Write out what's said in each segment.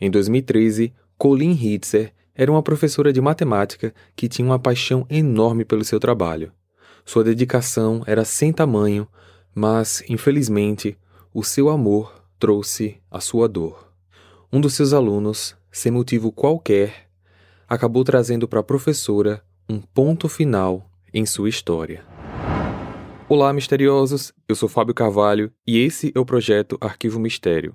Em 2013, Colleen Hitzer era uma professora de matemática que tinha uma paixão enorme pelo seu trabalho. Sua dedicação era sem tamanho, mas, infelizmente, o seu amor trouxe a sua dor. Um dos seus alunos, sem motivo qualquer, acabou trazendo para a professora um ponto final em sua história. Olá, misteriosos! Eu sou Fábio Carvalho e esse é o projeto Arquivo Mistério,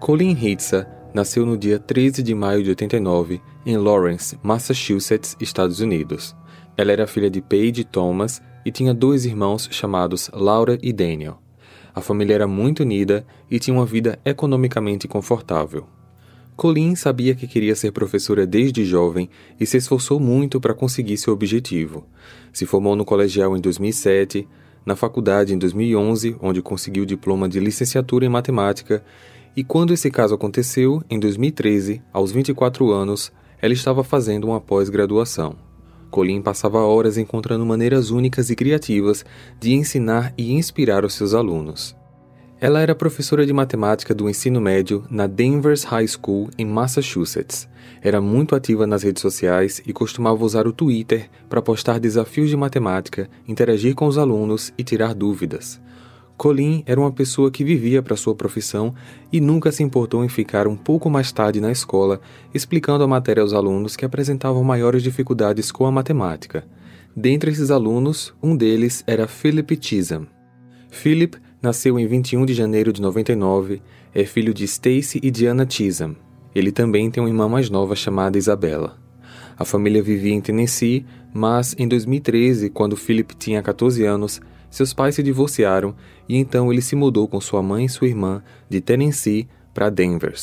Colin Hitza nasceu no dia 13 de maio de 89 em Lawrence, Massachusetts, Estados Unidos. Ela era filha de Paige Thomas e tinha dois irmãos chamados Laura e Daniel. A família era muito unida e tinha uma vida economicamente confortável. Colin sabia que queria ser professora desde jovem e se esforçou muito para conseguir seu objetivo. Se formou no colegial em 2007, na faculdade em 2011, onde conseguiu o diploma de licenciatura em matemática, e quando esse caso aconteceu, em 2013, aos 24 anos, ela estava fazendo uma pós-graduação. Colin passava horas encontrando maneiras únicas e criativas de ensinar e inspirar os seus alunos. Ela era professora de matemática do ensino médio na Danvers High School, em Massachusetts. Era muito ativa nas redes sociais e costumava usar o Twitter para postar desafios de matemática, interagir com os alunos e tirar dúvidas. Colin era uma pessoa que vivia para sua profissão e nunca se importou em ficar um pouco mais tarde na escola explicando a matéria aos alunos que apresentavam maiores dificuldades com a matemática. Dentre esses alunos, um deles era Philip Chisholm. Philip nasceu em 21 de janeiro de 99, é filho de Stacy e Diana Chisholm. Ele também tem uma irmã mais nova chamada Isabella. A família vivia em Tennessee, mas em 2013, quando Philip tinha 14 anos, seus pais se divorciaram e então ele se mudou com sua mãe e sua irmã de Tennessee para Denver.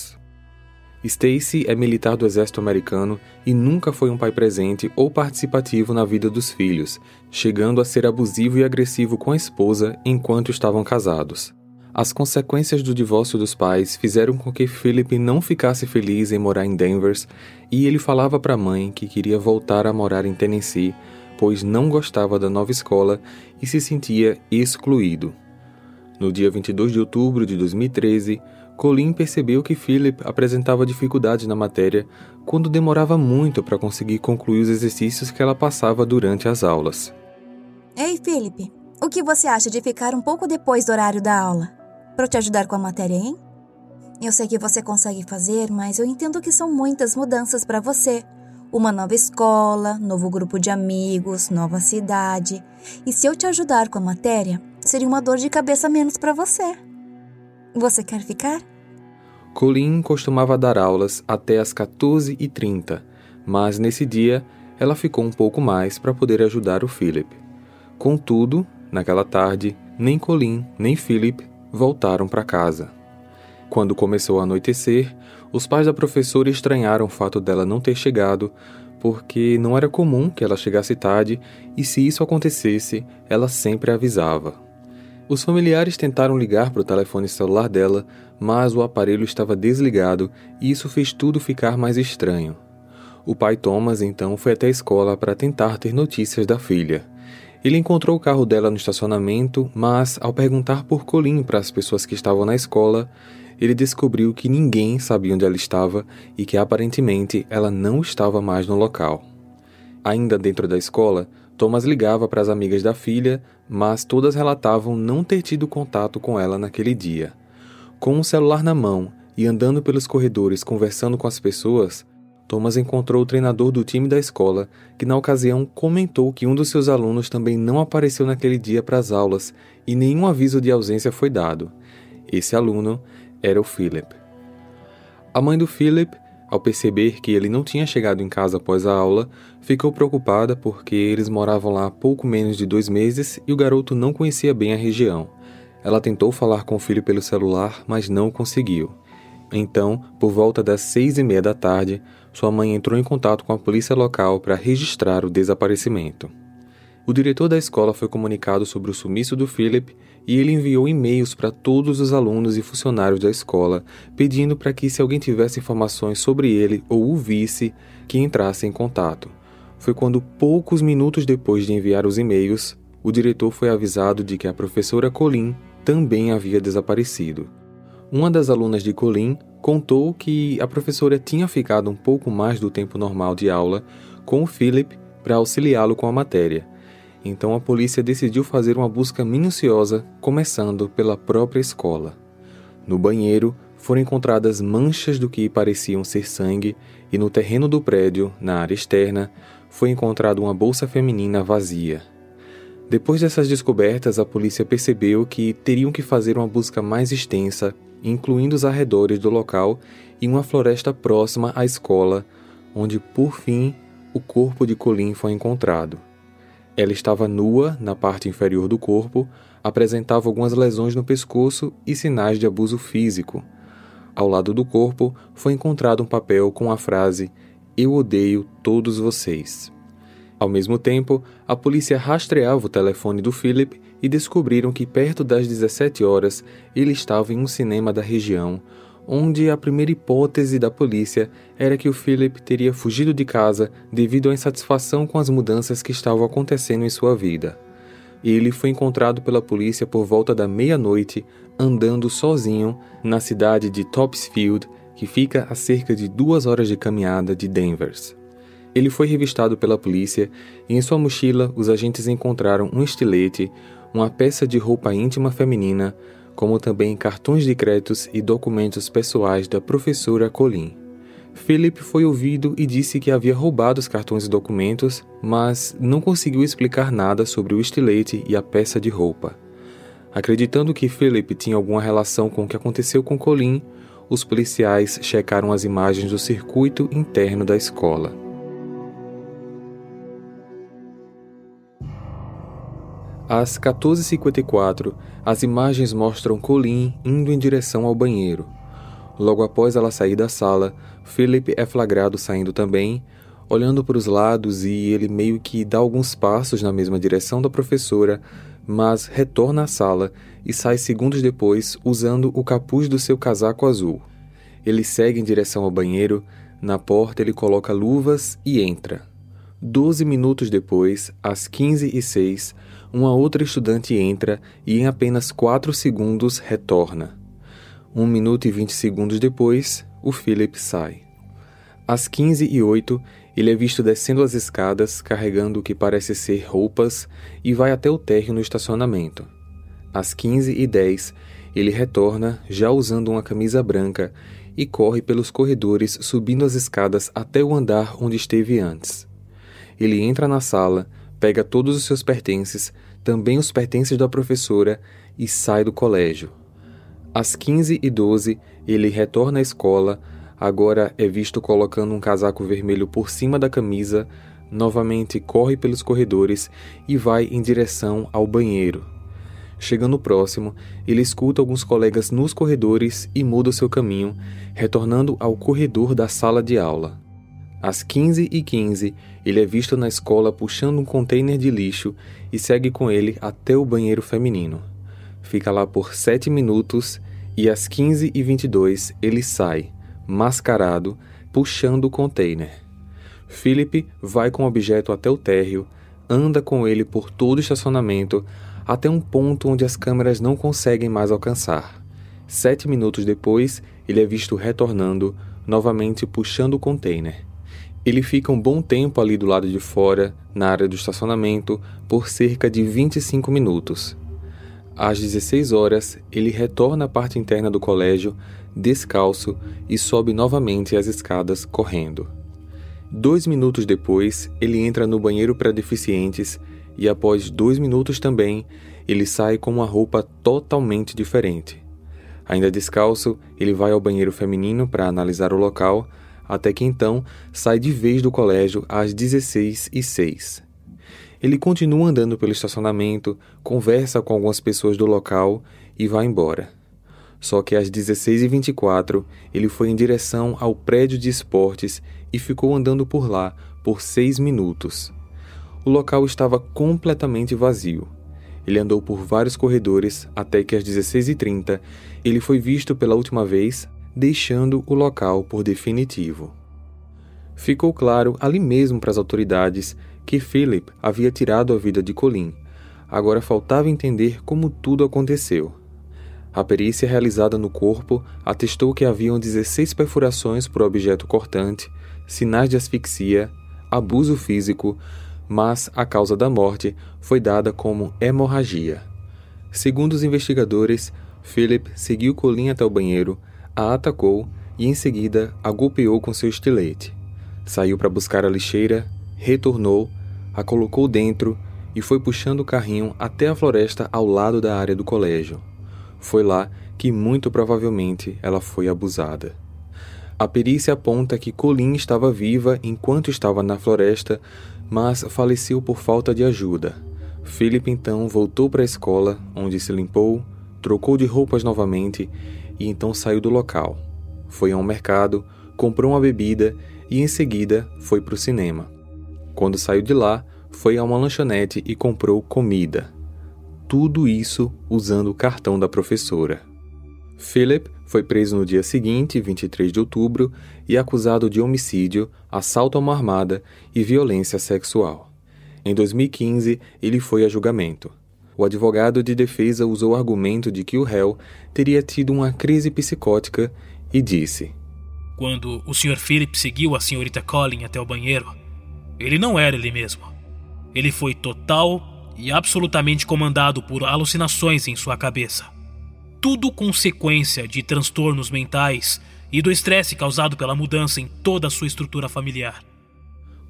Stacy é militar do exército americano e nunca foi um pai presente ou participativo na vida dos filhos, chegando a ser abusivo e agressivo com a esposa enquanto estavam casados. As consequências do divórcio dos pais fizeram com que Philip não ficasse feliz em morar em Denver e ele falava para a mãe que queria voltar a morar em Tennessee pois não gostava da nova escola e se sentia excluído. No dia 22 de outubro de 2013, Colin percebeu que Philip apresentava dificuldades na matéria quando demorava muito para conseguir concluir os exercícios que ela passava durante as aulas. Ei, Philip, o que você acha de ficar um pouco depois do horário da aula? Para te ajudar com a matéria, hein? Eu sei que você consegue fazer, mas eu entendo que são muitas mudanças para você uma nova escola, novo grupo de amigos, nova cidade. E se eu te ajudar com a matéria, seria uma dor de cabeça menos para você. Você quer ficar? Colin costumava dar aulas até às 14h30, mas nesse dia ela ficou um pouco mais para poder ajudar o Philip. Contudo, naquela tarde, nem Colin nem Philip voltaram para casa. Quando começou a anoitecer, os pais da professora estranharam o fato dela não ter chegado, porque não era comum que ela chegasse tarde e, se isso acontecesse, ela sempre avisava. Os familiares tentaram ligar para o telefone celular dela, mas o aparelho estava desligado e isso fez tudo ficar mais estranho. O pai Thomas então foi até a escola para tentar ter notícias da filha. Ele encontrou o carro dela no estacionamento, mas ao perguntar por Colin para as pessoas que estavam na escola, ele descobriu que ninguém sabia onde ela estava e que aparentemente ela não estava mais no local. Ainda dentro da escola, Thomas ligava para as amigas da filha, mas todas relatavam não ter tido contato com ela naquele dia. Com o um celular na mão e andando pelos corredores conversando com as pessoas, Thomas encontrou o treinador do time da escola, que na ocasião comentou que um dos seus alunos também não apareceu naquele dia para as aulas e nenhum aviso de ausência foi dado. Esse aluno era o Philip. A mãe do Philip ao perceber que ele não tinha chegado em casa após a aula, ficou preocupada porque eles moravam lá há pouco menos de dois meses e o garoto não conhecia bem a região. Ela tentou falar com o filho pelo celular, mas não conseguiu. Então, por volta das seis e meia da tarde, sua mãe entrou em contato com a polícia local para registrar o desaparecimento. O diretor da escola foi comunicado sobre o sumiço do Philip e ele enviou e-mails para todos os alunos e funcionários da escola, pedindo para que, se alguém tivesse informações sobre ele ou o visse, que entrasse em contato. Foi quando, poucos minutos depois de enviar os e-mails, o diretor foi avisado de que a professora Colin também havia desaparecido. Uma das alunas de Colin contou que a professora tinha ficado um pouco mais do tempo normal de aula com o Philip para auxiliá-lo com a matéria então a polícia decidiu fazer uma busca minuciosa, começando pela própria escola. No banheiro foram encontradas manchas do que pareciam ser sangue e no terreno do prédio, na área externa, foi encontrada uma bolsa feminina vazia. Depois dessas descobertas, a polícia percebeu que teriam que fazer uma busca mais extensa, incluindo os arredores do local e uma floresta próxima à escola, onde, por fim, o corpo de Colin foi encontrado. Ela estava nua na parte inferior do corpo, apresentava algumas lesões no pescoço e sinais de abuso físico. Ao lado do corpo foi encontrado um papel com a frase Eu odeio todos vocês. Ao mesmo tempo, a polícia rastreava o telefone do Philip e descobriram que perto das 17 horas ele estava em um cinema da região, onde a primeira hipótese da polícia era que o Philip teria fugido de casa devido à insatisfação com as mudanças que estavam acontecendo em sua vida. Ele foi encontrado pela polícia por volta da meia-noite, andando sozinho na cidade de Topsfield, que fica a cerca de duas horas de caminhada de Denver. Ele foi revistado pela polícia e em sua mochila os agentes encontraram um estilete, uma peça de roupa íntima feminina, como também cartões de créditos e documentos pessoais da professora Colin. Philip foi ouvido e disse que havia roubado os cartões e documentos, mas não conseguiu explicar nada sobre o estilete e a peça de roupa. Acreditando que Philip tinha alguma relação com o que aconteceu com Colin, os policiais checaram as imagens do circuito interno da escola. Às 14h54, as imagens mostram Colin indo em direção ao banheiro. Logo após ela sair da sala, Philip é flagrado saindo também, olhando para os lados e ele meio que dá alguns passos na mesma direção da professora, mas retorna à sala e sai segundos depois usando o capuz do seu casaco azul. Ele segue em direção ao banheiro, na porta ele coloca luvas e entra. Doze minutos depois, às 15 e 06 uma outra estudante entra e em apenas 4 segundos retorna. Um minuto e 20 segundos depois, o Philip sai. Às 15 e 08 ele é visto descendo as escadas, carregando o que parece ser roupas, e vai até o térreo no estacionamento. Às 15 e 10 ele retorna, já usando uma camisa branca, e corre pelos corredores subindo as escadas até o andar onde esteve antes. Ele entra na sala, pega todos os seus pertences, também os pertences da professora, e sai do colégio. Às 15 e 12 ele retorna à escola, agora é visto colocando um casaco vermelho por cima da camisa, novamente corre pelos corredores e vai em direção ao banheiro. Chegando próximo, ele escuta alguns colegas nos corredores e muda seu caminho, retornando ao corredor da sala de aula. Às 15h15, ele é visto na escola puxando um container de lixo e segue com ele até o banheiro feminino. Fica lá por 7 minutos e às 15h22 ele sai, mascarado, puxando o container. Philip vai com o objeto até o térreo, anda com ele por todo o estacionamento até um ponto onde as câmeras não conseguem mais alcançar. Sete minutos depois, ele é visto retornando, novamente puxando o container. Ele fica um bom tempo ali do lado de fora, na área do estacionamento, por cerca de 25 minutos. Às 16 horas, ele retorna à parte interna do colégio, descalço, e sobe novamente as escadas correndo. Dois minutos depois, ele entra no banheiro para deficientes e, após dois minutos também, ele sai com uma roupa totalmente diferente. Ainda descalço, ele vai ao banheiro feminino para analisar o local até que então sai de vez do colégio às 16 e 06 Ele continua andando pelo estacionamento, conversa com algumas pessoas do local e vai embora. Só que às 16h24 ele foi em direção ao prédio de esportes e ficou andando por lá por seis minutos. O local estava completamente vazio. Ele andou por vários corredores até que às 16h30 ele foi visto pela última vez, deixando o local por definitivo. Ficou claro ali mesmo para as autoridades que Philip havia tirado a vida de Colin. Agora faltava entender como tudo aconteceu. A perícia realizada no corpo atestou que haviam 16 perfurações por objeto cortante, sinais de asfixia, abuso físico, mas a causa da morte foi dada como hemorragia. Segundo os investigadores, Philip seguiu Colin até o banheiro, a atacou e em seguida a golpeou com seu estilete. Saiu para buscar a lixeira, retornou, a colocou dentro e foi puxando o carrinho até a floresta ao lado da área do colégio. Foi lá que muito provavelmente ela foi abusada. A perícia aponta que Colin estava viva enquanto estava na floresta, mas faleceu por falta de ajuda. Philip então voltou para a escola, onde se limpou, trocou de roupas novamente e então saiu do local. Foi a um mercado, comprou uma bebida e em seguida foi para o cinema. Quando saiu de lá, foi a uma lanchonete e comprou comida. Tudo isso usando o cartão da professora. Philip foi preso no dia seguinte, 23 de outubro, e acusado de homicídio, assalto a uma armada e violência sexual. Em 2015, ele foi a julgamento. O advogado de defesa usou o argumento de que o réu teria tido uma crise psicótica e disse: Quando o Sr. Philip seguiu a Srta. Colin até o banheiro, ele não era ele mesmo. Ele foi total e absolutamente comandado por alucinações em sua cabeça tudo consequência de transtornos mentais e do estresse causado pela mudança em toda a sua estrutura familiar.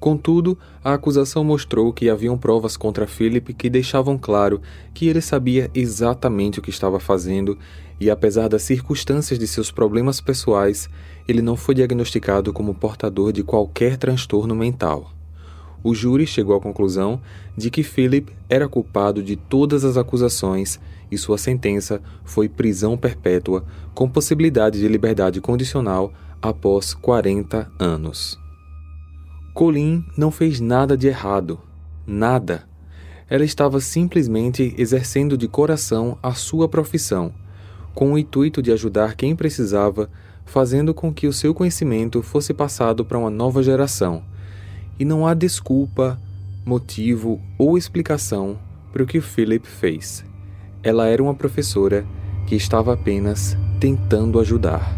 Contudo, a acusação mostrou que haviam provas contra Philip que deixavam claro que ele sabia exatamente o que estava fazendo e, apesar das circunstâncias de seus problemas pessoais, ele não foi diagnosticado como portador de qualquer transtorno mental. O júri chegou à conclusão de que Philip era culpado de todas as acusações e sua sentença foi prisão perpétua com possibilidade de liberdade condicional após 40 anos. Colin não fez nada de errado. Nada. Ela estava simplesmente exercendo de coração a sua profissão, com o intuito de ajudar quem precisava, fazendo com que o seu conhecimento fosse passado para uma nova geração. E não há desculpa, motivo ou explicação para o que Philip fez. Ela era uma professora que estava apenas tentando ajudar.